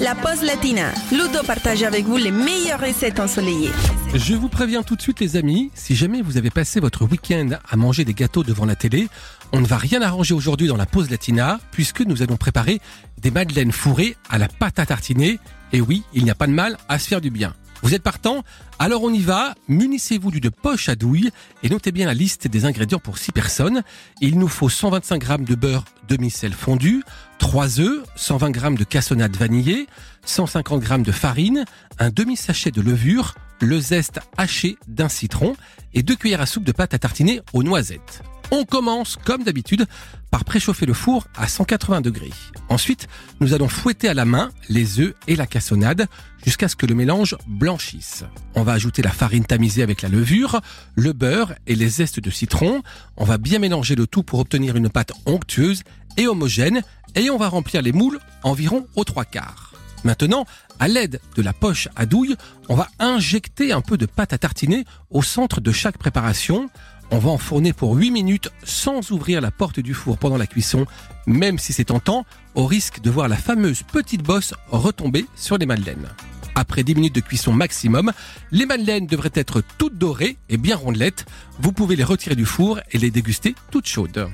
la pause latina. Ludo partage avec vous les meilleures recettes ensoleillées. Je vous préviens tout de suite les amis, si jamais vous avez passé votre week-end à manger des gâteaux devant la télé, on ne va rien arranger aujourd'hui dans la pause latina, puisque nous allons préparer des madeleines fourrées à la pâte à tartiner. Et oui, il n'y a pas de mal à se faire du bien. Vous êtes partant Alors on y va, munissez-vous d'une poche à douille et notez bien la liste des ingrédients pour 6 personnes. Il nous faut 125 g de beurre demi-sel fondu, 3 œufs, 120 g de cassonade vanillée, 150 g de farine, un demi-sachet de levure, le zeste haché d'un citron et 2 cuillères à soupe de pâte à tartiner aux noisettes. On commence, comme d'habitude, par préchauffer le four à 180 degrés. Ensuite, nous allons fouetter à la main les œufs et la cassonade jusqu'à ce que le mélange blanchisse. On va ajouter la farine tamisée avec la levure, le beurre et les zestes de citron. On va bien mélanger le tout pour obtenir une pâte onctueuse et homogène et on va remplir les moules environ aux trois quarts. Maintenant, à l'aide de la poche à douille, on va injecter un peu de pâte à tartiner au centre de chaque préparation. On va enfourner pour 8 minutes sans ouvrir la porte du four pendant la cuisson, même si c'est tentant, au risque de voir la fameuse petite bosse retomber sur les madeleines. Après 10 minutes de cuisson maximum, les madeleines devraient être toutes dorées et bien rondelettes. Vous pouvez les retirer du four et les déguster toutes chaudes.